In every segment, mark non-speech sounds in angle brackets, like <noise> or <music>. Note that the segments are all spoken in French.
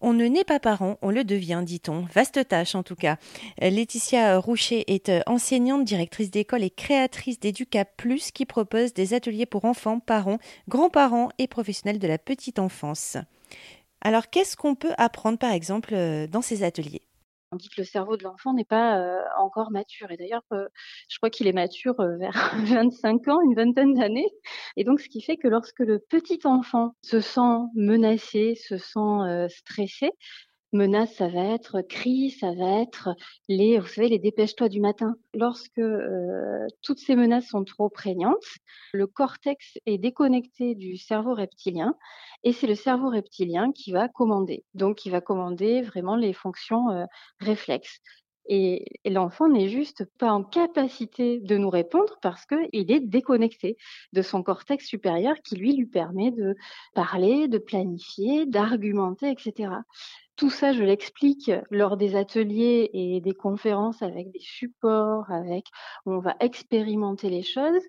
On ne naît pas parent, on le devient, dit-on. Vaste tâche en tout cas. Laetitia Roucher est euh, enseignante, directrice d'école et créatrice d'Educap Plus qui propose des ateliers pour enfants, parents, grands-parents et professionnels de la petite enfance. Alors qu'est-ce qu'on peut apprendre par exemple euh, dans ces ateliers? On dit que le cerveau de l'enfant n'est pas euh, encore mature. Et d'ailleurs, euh, je crois qu'il est mature euh, <laughs> vers 25 ans, une vingtaine d'années. Et donc, ce qui fait que lorsque le petit enfant se sent menacé, se sent stressé, menace, ça va être cri, ça va être les, vous savez, les dépêche-toi du matin. Lorsque toutes ces menaces sont trop prégnantes, le cortex est déconnecté du cerveau reptilien et c'est le cerveau reptilien qui va commander. Donc, il va commander vraiment les fonctions euh, réflexes. Et, l'enfant n'est juste pas en capacité de nous répondre parce qu'il est déconnecté de son cortex supérieur qui lui lui permet de parler, de planifier, d'argumenter, etc. Tout ça, je l'explique lors des ateliers et des conférences avec des supports, avec où on va expérimenter les choses.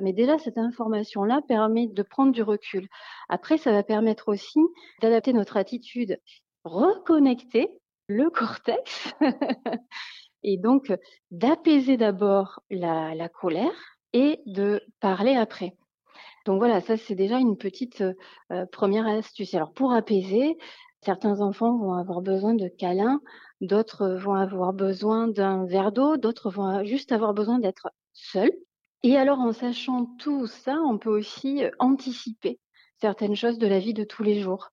Mais déjà, cette information-là permet de prendre du recul. Après, ça va permettre aussi d'adapter notre attitude, reconnecter le cortex <laughs> et donc d'apaiser d'abord la, colère et de parler après. Donc voilà, ça c'est déjà une petite euh, première astuce. Alors pour apaiser, Certains enfants vont avoir besoin de câlins, d'autres vont avoir besoin d'un verre d'eau, d'autres vont juste avoir besoin d'être seuls. Et alors, en sachant tout ça, on peut aussi euh, anticiper certaines choses de la vie de tous les jours.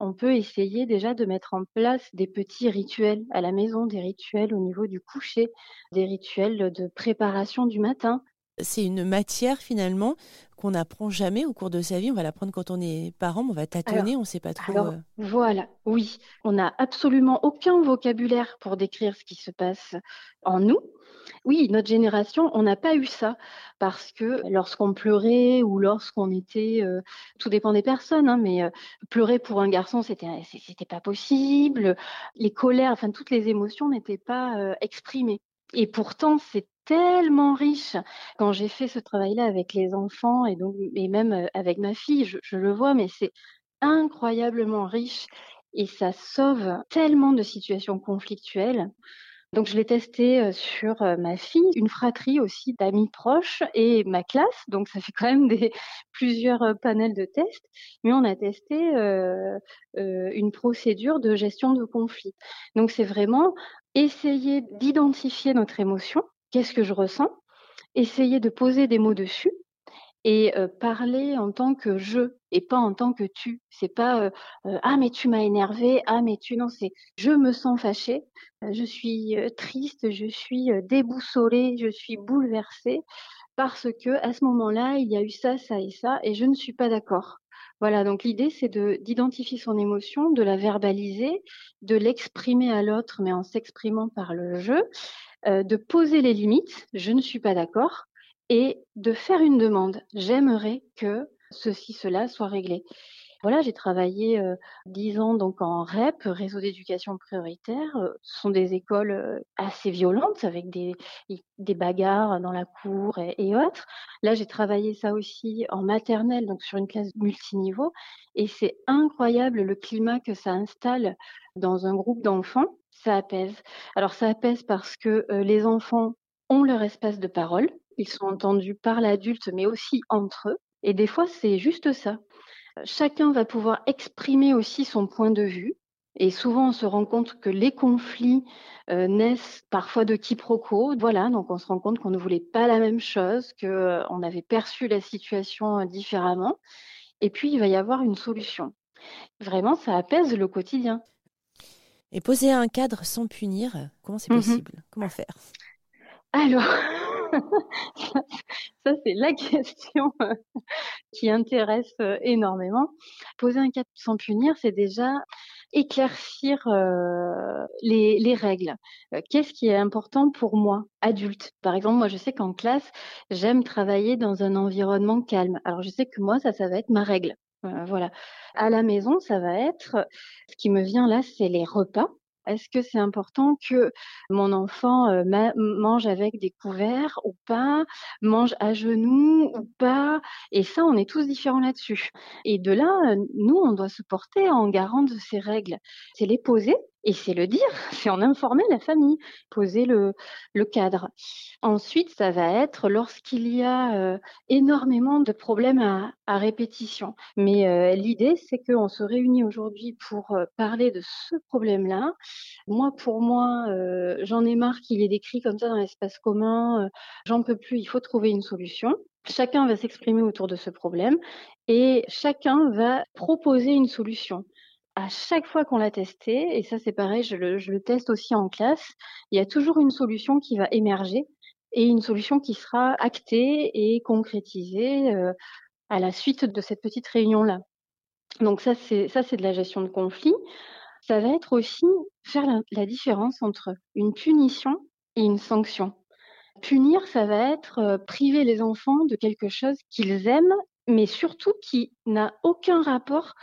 On peut essayer déjà de mettre en place des petits rituels à la maison, des rituels au niveau du coucher, des rituels de préparation du matin, c'est une matière finalement qu'on n'apprend jamais au cours de sa vie. On va l'apprendre quand on est parent, mais on va tâtonner, on ne sait pas trop. Alors, euh. Voilà, oui. On n'a absolument aucun vocabulaire pour décrire ce qui se passe en nous. Oui, notre génération, on n'a pas eu ça parce que lorsqu'on pleurait ou lorsqu'on était, euh, tout dépend des personnes, hein, mais euh, pleurer pour un garçon, c'était c'était pas possible. Les colères, enfin toutes les émotions n'étaient pas exprimées. Et pourtant, c'est tellement riche. Quand j'ai fait ce travail-là avec les enfants et donc et même euh, avec ma fille, je, le vois, mais c'est incroyablement riche et ça sauve tellement de situations conflictuelles. Donc je l'ai testé euh, sur euh, ma fille, une fratrie aussi d'amis proches et ma classe. Donc ça fait quand même des <laughs> plusieurs panels de tests. Mais on a testé une procédure de gestion de conflit. Donc c'est vraiment essayer d'identifier notre émotion qu'est-ce que je ressens, essayer de poser des mots dessus et parler en tant que je et pas en tant que tu. C'est pas ah mais tu m'as énervé, ah mais tu non, c'est je me sens fâchée, je suis triste, je suis déboussolée, je suis bouleversée parce que à ce moment-là, il y a eu ça, ça et ça et je ne suis pas d'accord. Voilà, donc l'idée c'est de d'identifier son émotion, de la verbaliser, de l'exprimer à l'autre mais en s'exprimant par le jeu euh, de poser les limites, je ne suis pas d'accord, et de faire une demande. J'aimerais que ceci, cela soit réglé. Voilà, j'ai travaillé euh, dix ans donc en REP, réseau d'éducation prioritaire. Euh, ce sont des écoles assez violentes avec des, des bagarres dans la cour et, et autres. Là, j'ai travaillé ça aussi en maternelle, donc sur une classe multiniveau. Et c'est incroyable le climat que ça installe dans un groupe d'enfants ça apaise. Alors ça apaise parce que les enfants ont leur espace de parole, ils sont entendus par l'adulte, mais aussi entre eux. Et des fois, c'est juste ça. Chacun va pouvoir exprimer aussi son point de vue. Et souvent, on se rend compte que les conflits naissent parfois de quiproquos. Voilà, donc on se rend compte qu'on ne voulait pas la même chose, qu'on avait perçu la situation différemment. Et puis, il va y avoir une solution. Vraiment, ça apaise le quotidien. Et poser un cadre sans punir, comment c'est mmh possible? Comment faire? Alors, <laughs> ça, c'est la question euh, qui intéresse euh, énormément. Poser un cadre sans punir, c'est déjà éclaircir euh, les, règles. Qu'est-ce qui est important pour moi, adulte? Par exemple, moi, je sais qu'en classe, j'aime travailler dans un environnement calme. Alors, je sais que moi, ça, ça va être ma règle. Voilà. À la maison, ça va être, ce qui me vient là, c'est les repas. Est-ce que c'est important que mon enfant euh, mange avec des couverts ou pas, mange à genoux ou pas? Et ça, on est tous différents là-dessus. Et de là, nous, on doit se porter en garant de ces règles. C'est les poser et c'est le dire, c'est en informer la famille, poser le, cadre. Ensuite, ça va être lorsqu'il y a euh, énormément de problèmes à, à répétition. Mais euh, l'idée, c'est qu'on se réunit aujourd'hui pour euh, parler de ce problème-là. Moi, pour moi, j'en ai marre qu'il est décrit comme ça dans l'espace commun. j'en peux plus, il faut trouver une solution. Chacun va s'exprimer autour de ce problème et chacun va proposer une solution à chaque fois qu'on l'a testé, et ça c'est pareil, je le, teste aussi en classe, il y a toujours une solution qui va émerger et une solution qui sera actée et concrétisée euh, à la suite de cette petite réunion-là. Donc ça c'est ça c'est de la gestion de conflit. Ça va être aussi faire la, différence entre une punition et une sanction. Punir, ça va être euh, priver les enfants de quelque chose qu'ils aiment, mais surtout qui n'a aucun rapport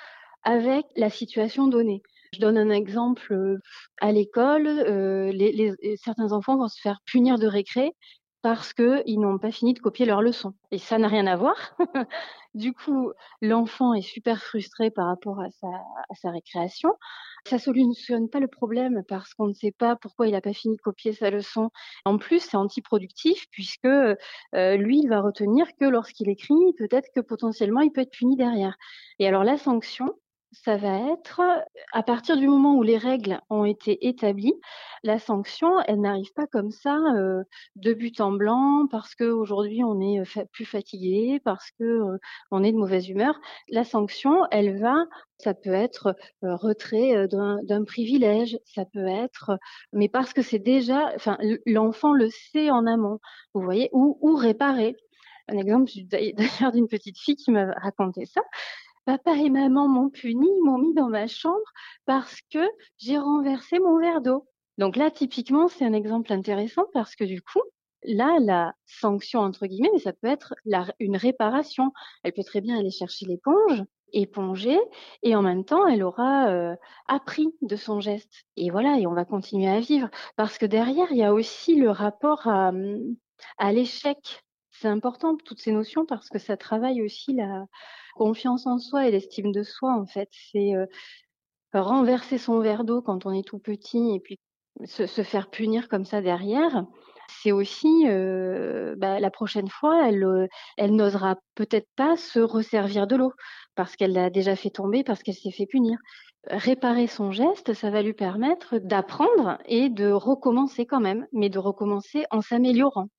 avec la situation donnée. Je donne un exemple euh, à l'école, euh, les, certains enfants vont se faire punir de récré parce qu'ils n'ont pas fini de copier leur leçon. Et ça n'a rien à voir. <laughs> du coup, l'enfant est super frustré par rapport à sa, à sa récréation. Ça solutionne pas le problème parce qu'on ne sait pas pourquoi il n'a pas fini de copier sa leçon. En plus, c'est antiproductif puisque euh, lui, il va retenir que lorsqu'il écrit, peut-être que potentiellement, il peut être puni derrière. Et alors la sanction, ça va être à partir du moment où les règles ont été établies, la sanction, elle n'arrive pas comme ça de but en blanc parce qu'aujourd'hui on est plus fatigué, parce que on est de mauvaise humeur. La sanction, elle va, ça peut être retrait d'un privilège, ça peut être, mais parce que c'est déjà, enfin l'enfant le sait en amont, vous voyez, ou, ou réparer. Un exemple <laughs> d'ailleurs d'une petite fille qui m'a raconté ça. Papa et maman m'ont puni, m'ont mis dans ma chambre parce que j'ai renversé mon verre d'eau. Donc là, typiquement, c'est un exemple intéressant parce que du coup, là, la sanction, entre guillemets, mais ça peut être une réparation. Elle peut très bien aller chercher l'éponge, éponger, et en même temps, elle aura euh, appris de son geste. Et voilà, et on va continuer à vivre. Parce que derrière, il y a aussi le rapport à, à l'échec. C'est important, toutes ces notions, parce que ça travaille aussi la, confiance en soi et l'estime de soi, en fait. C'est euh, renverser son verre d'eau quand on est tout petit et puis se, faire punir comme ça derrière. C'est aussi euh, bah, la prochaine fois, elle, euh, elle n'osera peut-être pas se resservir de l'eau parce qu'elle l'a déjà fait tomber, parce qu'elle s'est fait punir. Réparer son geste, ça va lui permettre d'apprendre et de recommencer quand même, mais de recommencer en s'améliorant.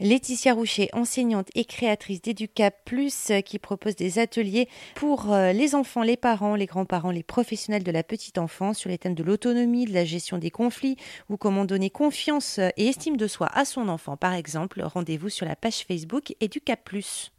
Laetitia Roucher, enseignante et créatrice d'Educap Plus, euh, qui propose des ateliers pour euh, les enfants, les parents, les grands-parents, les professionnels de la petite enfance sur les thèmes de l'autonomie, de la gestion des conflits ou comment donner confiance et estime de soi à son enfant, par exemple. Rendez-vous sur la page Facebook Educap Plus.